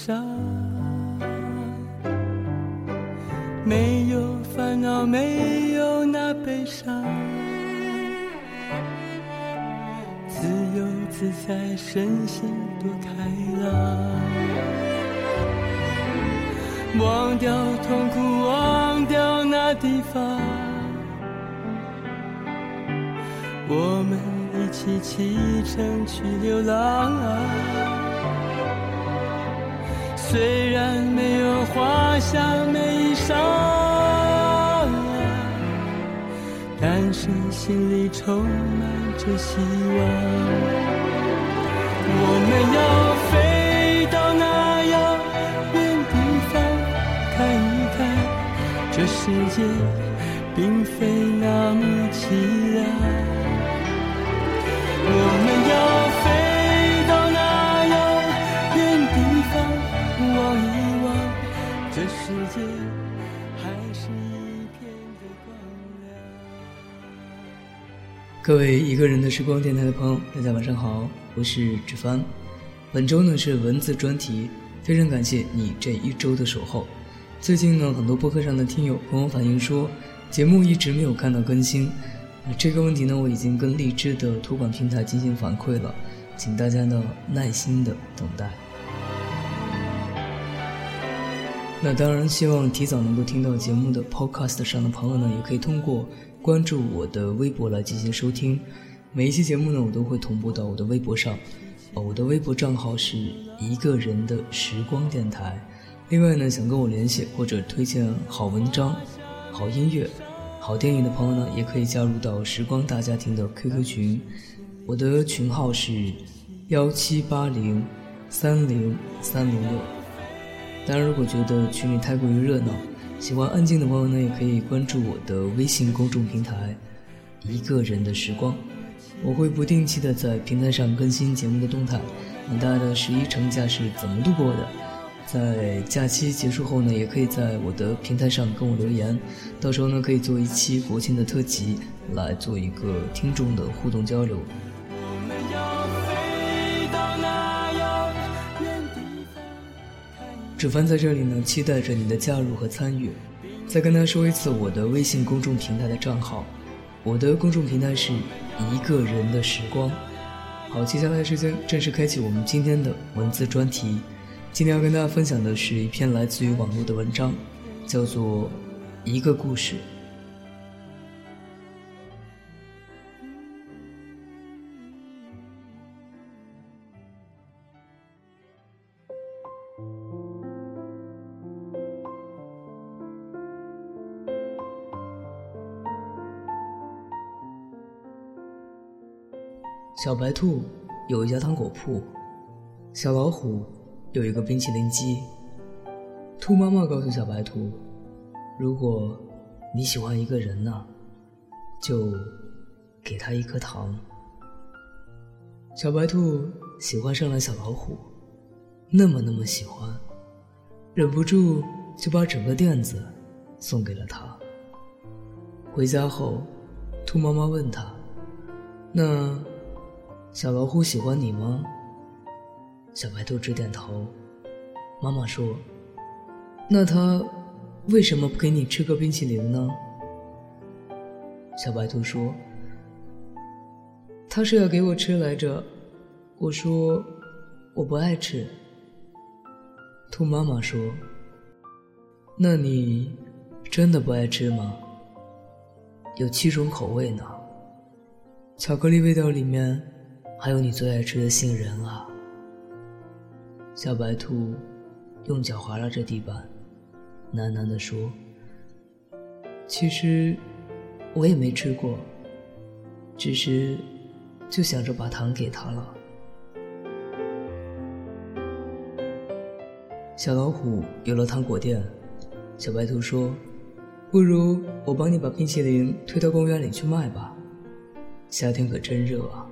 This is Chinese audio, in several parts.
去观赏。没有烦恼，没有那悲伤，自由自在，身心多开朗。忘掉痛苦，忘掉那地方，我们一起启程去流浪。虽然没有华厦美衣裳，但是心里充满着希望。我们要飞到那遥远地方，看一看这世界并非那么凄凉。我们要还是一片的光亮。各位一个人的时光电台的朋友，大家晚上好，我是志帆。本周呢是文字专题，非常感谢你这一周的守候。最近呢，很多播客上的听友朋友反映说，节目一直没有看到更新。这个问题呢，我已经跟荔枝的托管平台进行反馈了，请大家呢耐心的等待。那当然，希望提早能够听到节目的 Podcast 上的朋友呢，也可以通过关注我的微博来进行收听。每一期节目呢，我都会同步到我的微博上。我的微博账号是一个人的时光电台。另外呢，想跟我联系或者推荐好文章、好音乐、好电影的朋友呢，也可以加入到时光大家庭的 QQ 群。我的群号是幺七八零三零三零六。当然，如果觉得群里太过于热闹，喜欢安静的朋友呢，也可以关注我的微信公众平台“一个人的时光”，我会不定期的在平台上更新节目的动态。那大家的十一长假是怎么度过的？在假期结束后呢，也可以在我的平台上跟我留言，到时候呢，可以做一期国庆的特辑，来做一个听众的互动交流。主帆在这里呢，期待着你的加入和参与。再跟大家说一次我的微信公众平台的账号，我的公众平台是一个人的时光。好，接下来时间正式开启我们今天的文字专题。今天要跟大家分享的是一篇来自于网络的文章，叫做《一个故事》。小白兔有一家糖果铺，小老虎有一个冰淇淋机。兔妈妈告诉小白兔：“如果你喜欢一个人呢，就给他一颗糖。”小白兔喜欢上了小老虎，那么那么喜欢，忍不住就把整个垫子送给了他。回家后，兔妈妈问他：“那？”小老虎喜欢你吗？小白兔直点头。妈妈说：“那他为什么不给你吃个冰淇淋呢？”小白兔说：“他是要给我吃来着。”我说：“我不爱吃。”兔妈妈说：“那你真的不爱吃吗？有七种口味呢，巧克力味道里面。”还有你最爱吃的杏仁啊！小白兔用脚划拉着地板，喃喃地说：“其实我也没吃过，只是就想着把糖给他了。”小老虎有了糖果店，小白兔说：“不如我帮你把冰淇淋推到公园里去卖吧。夏天可真热啊，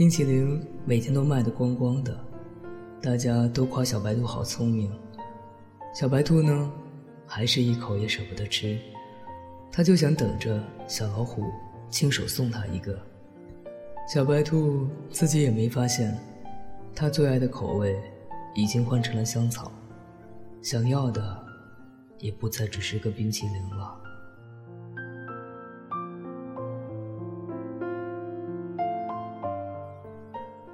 冰淇淋每天都卖得光光的，大家都夸小白兔好聪明。小白兔呢，还是一口也舍不得吃，他就想等着小老虎亲手送他一个。小白兔自己也没发现，他最爱的口味已经换成了香草。”想要的，也不再只是个冰淇淋了。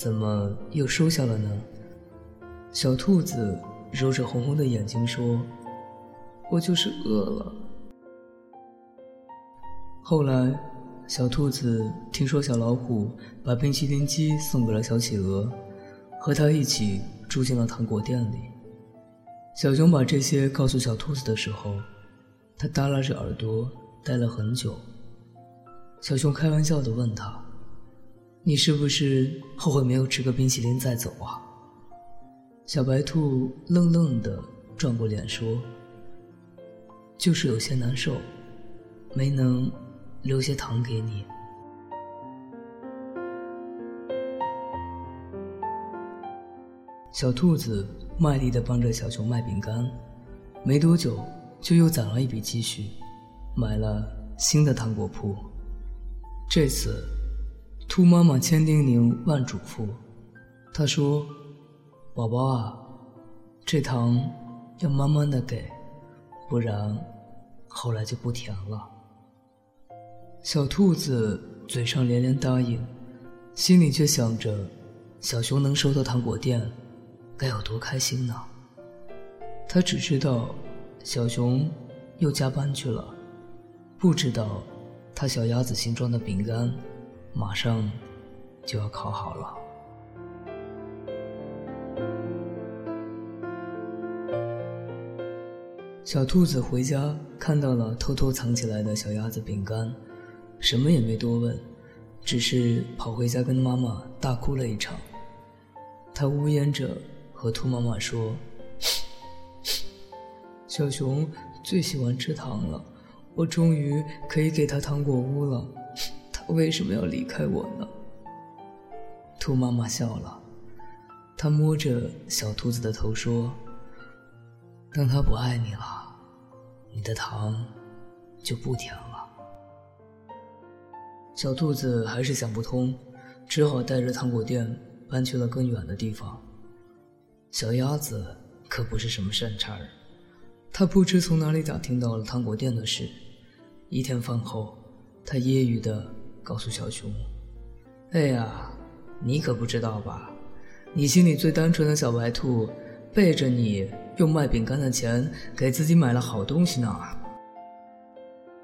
怎么又收下了呢？”小兔子揉着红红的眼睛说：“我就是饿了。”后来，小兔子听说小老虎把冰淇淋机送给了小企鹅，和他一起住进了糖果店里。小熊把这些告诉小兔子的时候，它耷拉着耳朵待了很久。小熊开玩笑地问他：“你是不是后悔没有吃个冰淇淋再走啊？”小白兔愣愣的转过脸说：“就是有些难受，没能留些糖给你。”小兔子卖力的帮着小熊卖饼干，没多久就又攒了一笔积蓄，买了新的糖果铺。这次，兔妈妈千叮咛万嘱咐，她说：“宝宝啊，这糖要慢慢的给，不然后来就不甜了。”小兔子嘴上连连答应，心里却想着，小熊能收到糖果店。该有多开心呢？他只知道，小熊又加班去了，不知道，他小鸭子形状的饼干，马上就要烤好了。小兔子回家看到了偷偷藏起来的小鸭子饼干，什么也没多问，只是跑回家跟妈妈大哭了一场。他呜咽着。和兔妈妈说：“小熊最喜欢吃糖了，我终于可以给他糖果屋了。为什么要离开我呢？”兔妈妈笑了，她摸着小兔子的头说：“当他不爱你了，你的糖就不甜了。”小兔子还是想不通，只好带着糖果店搬去了更远的地方。小鸭子可不是什么善茬儿，它不知从哪里打听到了糖果店的事。一天饭后，它揶揄的告诉小熊：“哎呀，你可不知道吧？你心里最单纯的小白兔，背着你用卖饼干的钱给自己买了好东西呢。”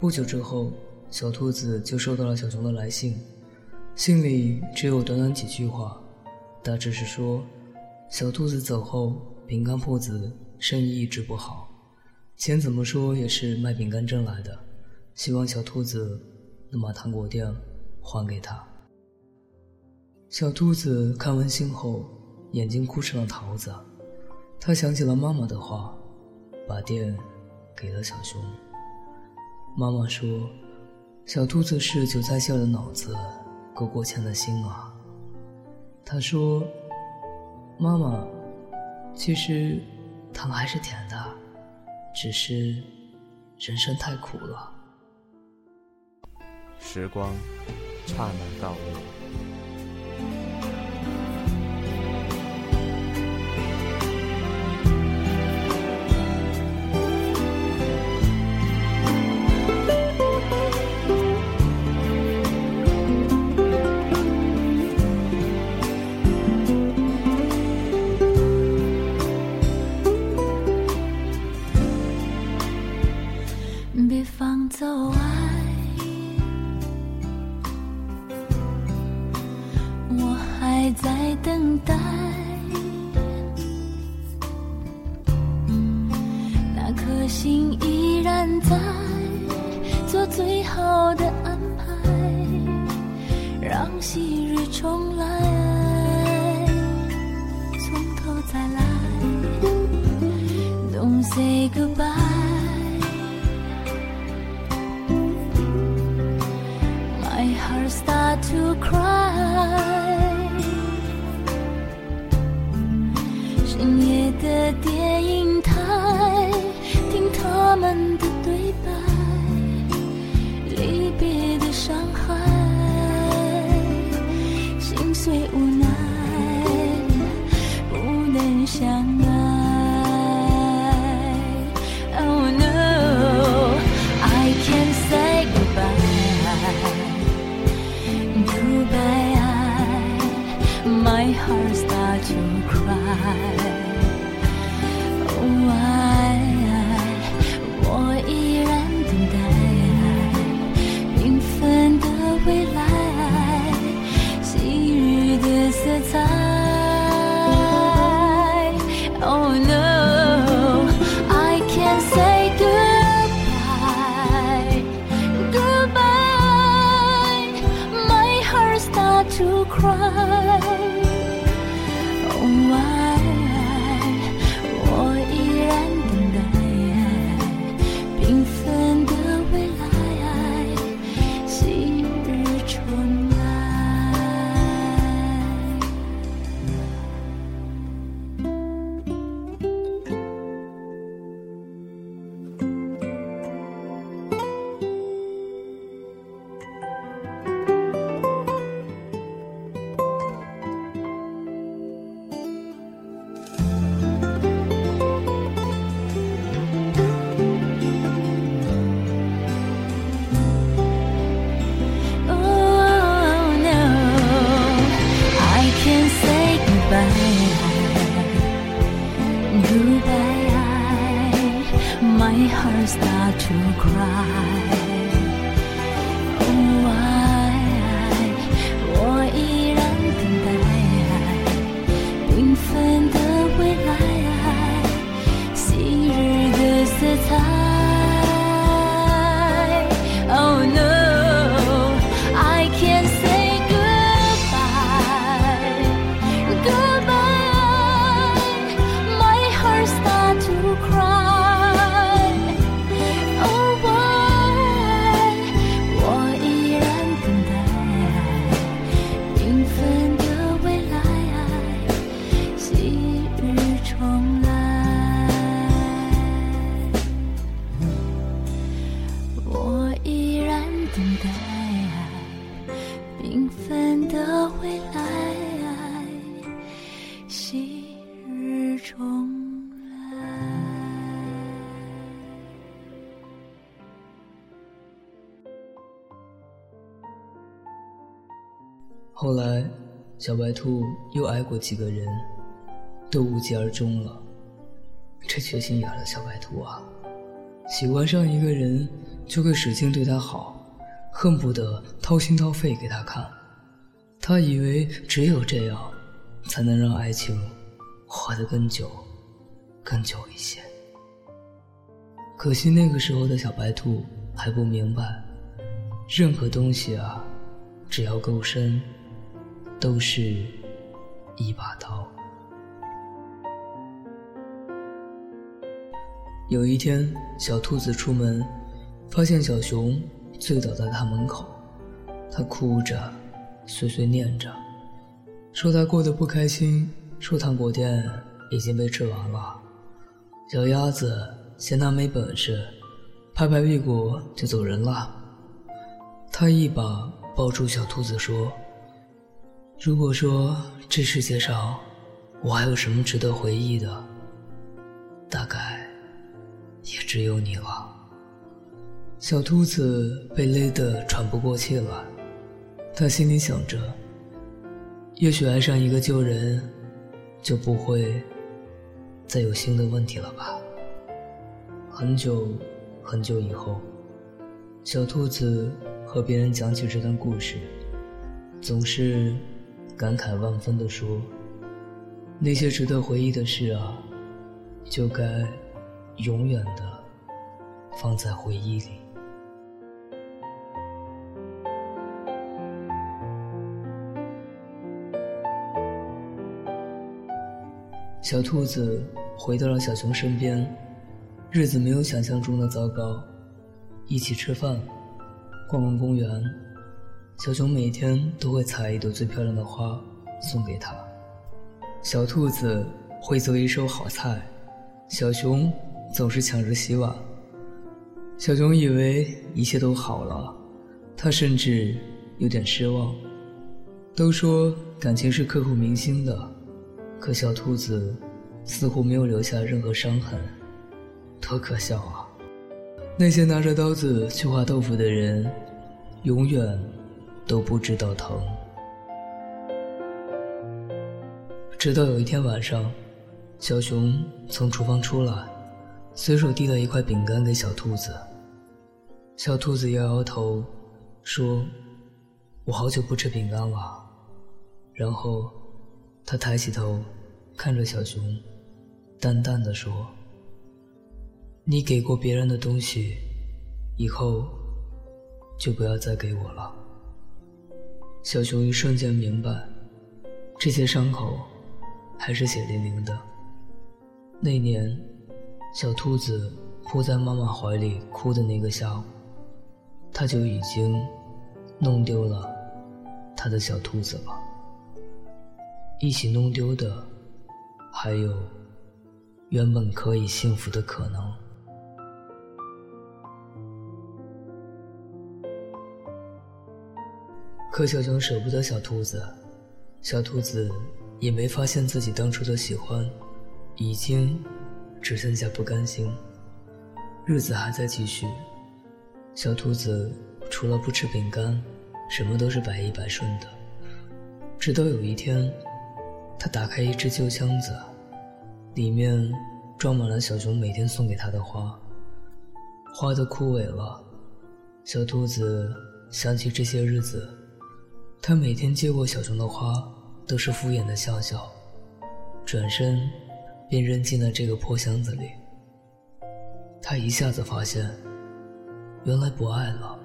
不久之后，小兔子就收到了小熊的来信，信里只有短短几句话，大致是说。小兔子走后，饼干铺子生意一直不好，钱怎么说也是卖饼干挣来的，希望小兔子能把糖果店还给他。小兔子看完信后，眼睛哭成了桃子，他想起了妈妈的话，把店给了小熊。妈妈说：“小兔子是韭菜馅的脑子，够过钱的心啊。”他说。妈妈，其实糖还是甜的，只是人生太苦了。时光刹那到别放走啊。等待，那颗心依然在做最好的安排，让昔日重来，从头再来，Don't say goodbye。My heart start to cry。Heart start to cry. 后来，小白兔又爱过几个人，都无疾而终了。这缺心眼的小白兔啊，喜欢上一个人就会使劲对他好，恨不得掏心掏肺给他看。他以为只有这样，才能让爱情活得更久、更久一些。可惜那个时候的小白兔还不明白，任何东西啊，只要够深，都是一把刀。有一天，小兔子出门，发现小熊醉倒在他门口，他哭着，碎碎念着，说他过得不开心，说糖果店已经被吃完了。小鸭子嫌他没本事，拍拍屁股就走人了。他一把抱住小兔子说：“如果说这世界上我还有什么值得回忆的，大概也只有你了。”小兔子被勒得喘不过气来，他心里想着：也许爱上一个旧人，就不会再有新的问题了吧。很久很久以后，小兔子和别人讲起这段故事，总是感慨万分地说：“那些值得回忆的事啊，就该永远的放在回忆里。”小兔子回到了小熊身边，日子没有想象中的糟糕。一起吃饭，逛逛公园，小熊每天都会采一朵最漂亮的花送给他。小兔子会做一手好菜，小熊总是抢着洗碗。小熊以为一切都好了，他甚至有点失望。都说感情是刻骨铭心的。可小兔子似乎没有留下任何伤痕，多可笑啊！那些拿着刀子去划豆腐的人，永远都不知道疼。直到有一天晚上，小熊从厨房出来，随手递了一块饼干给小兔子。小兔子摇摇头，说：“我好久不吃饼干了。”然后。他抬起头，看着小熊，淡淡的说：“你给过别人的东西，以后就不要再给我了。”小熊一瞬间明白，这些伤口还是血淋淋的。那年，小兔子扑在妈妈怀里哭的那个下午，他就已经弄丢了他的小兔子了。一起弄丢的，还有原本可以幸福的可能。可小熊舍不得小兔子，小兔子也没发现自己当初的喜欢，已经只剩下不甘心。日子还在继续，小兔子除了不吃饼干，什么都是百依百顺的。直到有一天。他打开一只旧箱子，里面装满了小熊每天送给他的花。花都枯萎了，小兔子想起这些日子，他每天接过小熊的花，都是敷衍的笑笑，转身便扔进了这个破箱子里。他一下子发现，原来不爱了，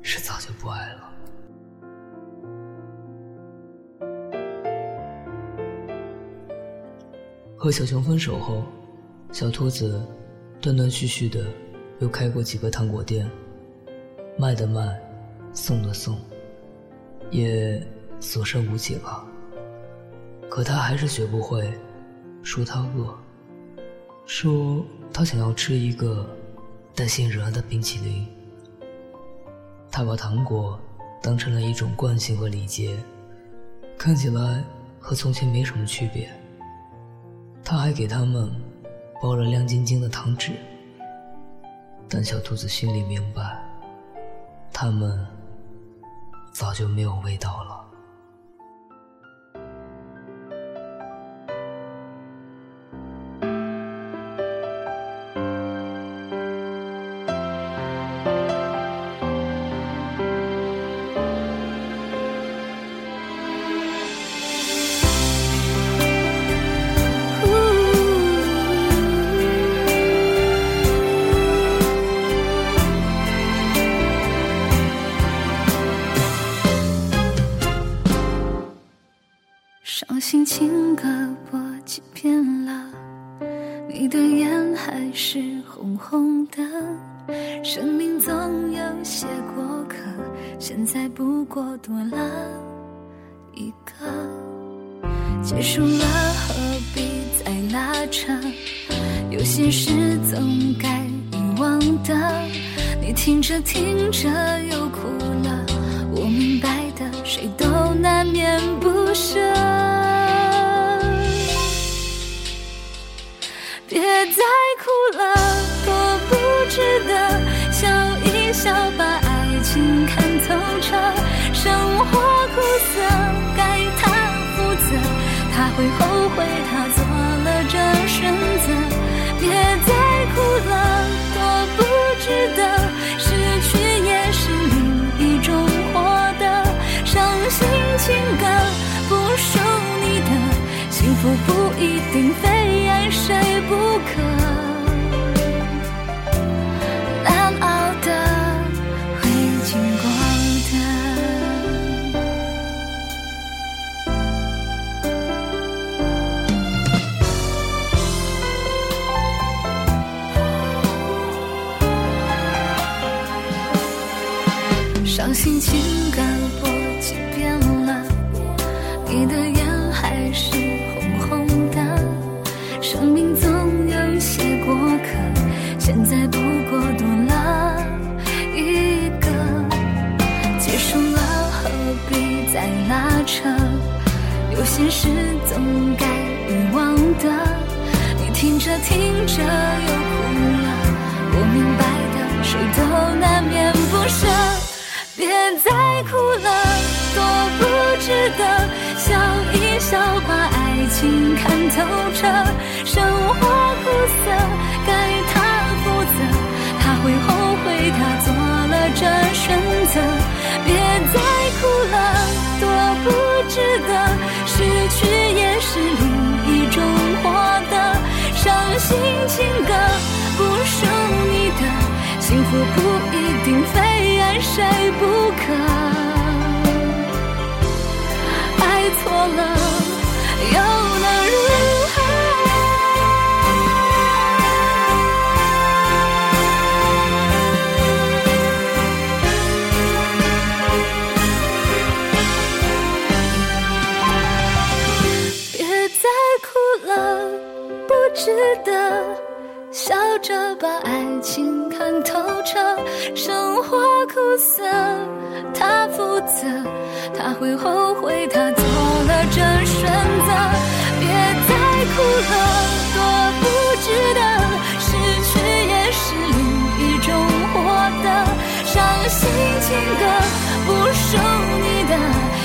是早就不爱了。和小熊分手后，小兔子断断续续的又开过几个糖果店，卖的卖，送的送，也所剩无几了。可他还是学不会说他饿，说他想要吃一个带杏仁的冰淇淋。他把糖果当成了一种惯性和礼节，看起来和从前没什么区别。他还给他们包了亮晶晶的糖纸，但小兔子心里明白，他们早就没有味道了。些事总该遗忘的。你听着听着又哭了，我明白的，谁都难免不舍。别再哭了，多不值得。笑一笑，把爱情看透彻。生活苦涩，该他负责。他会后悔，他福不一定非爱谁不可，难熬的会经过的。伤心情歌有些事总该遗忘的。你听着听着又哭了，我明白的，谁都难免不舍。别再哭了，多不值得。笑一笑，把爱情看透彻。生活苦涩，该他负责。他会后悔，他做了这选择。是另一种获得。伤心情歌不属你的，幸福不一定非爱谁不可。爱错了，着把爱情看透彻，生活苦涩，他负责，他会后悔，他做了这选择。别再哭了，多不值得，失去也是另一种获得。伤心情歌不属你的，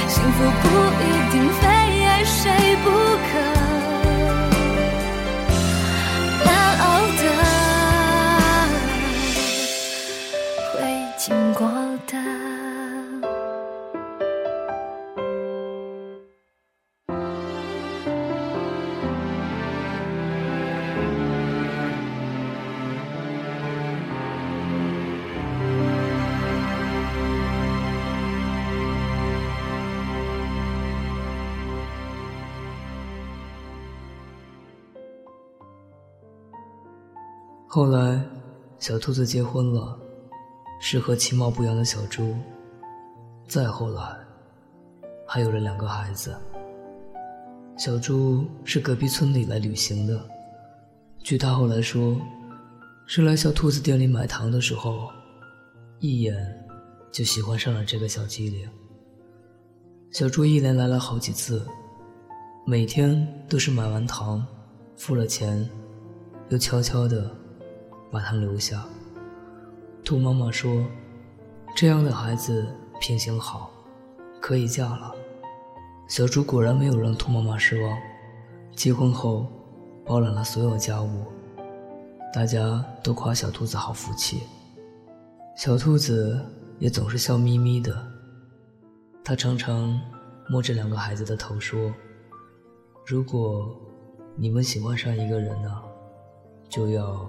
幸福不一定非爱谁不可。后来，小兔子结婚了，是和其貌不扬的小猪。再后来，还有了两个孩子。小猪是隔壁村里来旅行的，据他后来说，是来小兔子店里买糖的时候，一眼就喜欢上了这个小机灵。小猪一连来了好几次，每天都是买完糖，付了钱，又悄悄的把糖留下。兔妈妈说：“这样的孩子品行好，可以嫁了。”小猪果然没有让兔妈妈失望，结婚后包揽了所有家务，大家都夸小兔子好福气。小兔子也总是笑眯眯的，他常常摸着两个孩子的头说：“如果你们喜欢上一个人呢，就要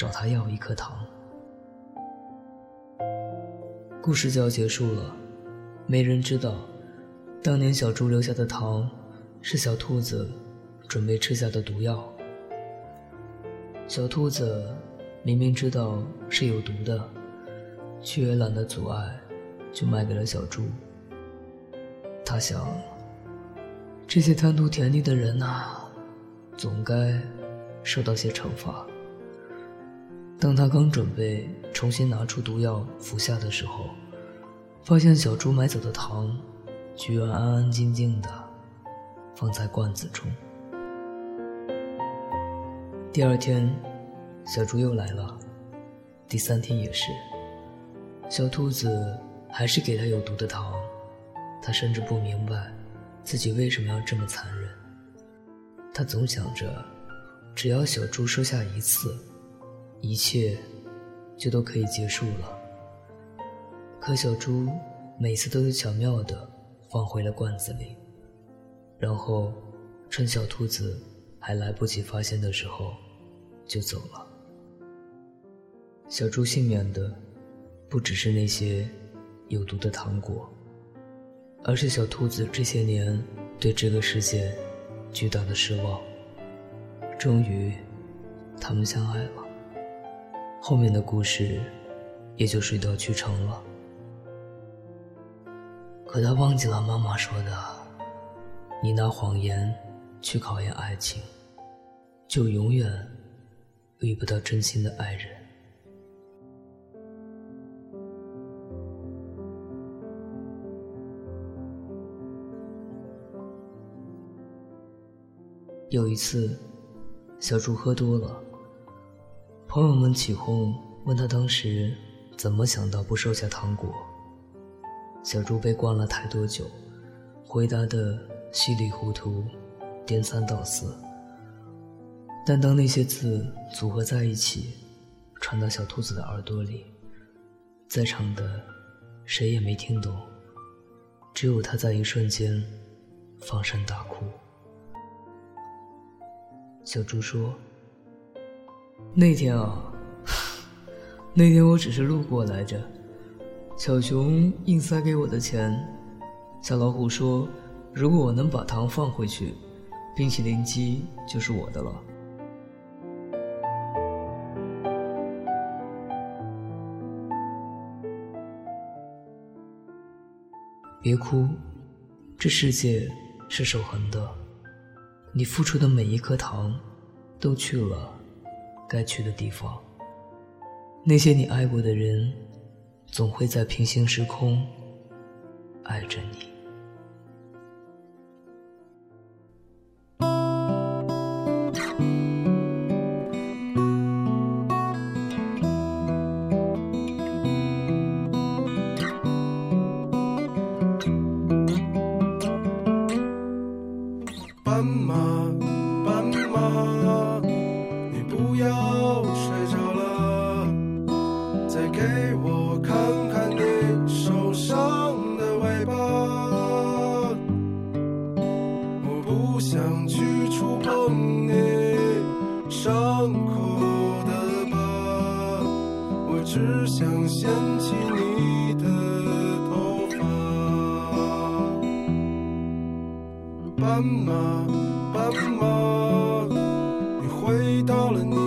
找他要一颗糖。”故事就要结束了，没人知道，当年小猪留下的糖，是小兔子准备吃下的毒药。小兔子明明知道是有毒的，却也懒得阻碍，就卖给了小猪。他想，这些贪图甜腻的人呐、总该受到些惩罚。当他刚准备重新拿出毒药服下的时候，发现小猪买走的糖，居然安安静静的放在罐子中。第二天，小猪又来了，第三天也是。小兔子还是给他有毒的糖，他甚至不明白自己为什么要这么残忍。他总想着，只要小猪收下一次，一切就都可以结束了。可小猪每次都是巧妙地放回了罐子里，然后趁小兔子还来不及发现的时候，就走了。小猪幸免的，不只是那些有毒的糖果，而是小兔子这些年对这个世界巨大的失望。终于，他们相爱了。后面的故事也就水到渠成了。可他忘记了妈妈说的：“你拿谎言去考验爱情，就永远遇不到真心的爱人。”有一次。小猪喝多了，朋友们起哄，问他当时怎么想到不收下糖果。小猪被灌了太多酒，回答的稀里糊涂，颠三倒四。但当那些字组合在一起，传到小兔子的耳朵里，在场的谁也没听懂，只有他在一瞬间放声大哭。小猪说：“那天啊，那天我只是路过来着。小熊硬塞给我的钱，小老虎说，如果我能把糖放回去，冰淇淋机就是我的了。别哭，这世界是守恒的。”你付出的每一颗糖，都去了该去的地方。那些你爱过的人，总会在平行时空爱着你。斑马，斑马不要睡着了再给我看看你受伤的尾巴。我不想去触碰你伤口的疤。我只想掀起你的头发。斑马斑马你回到了你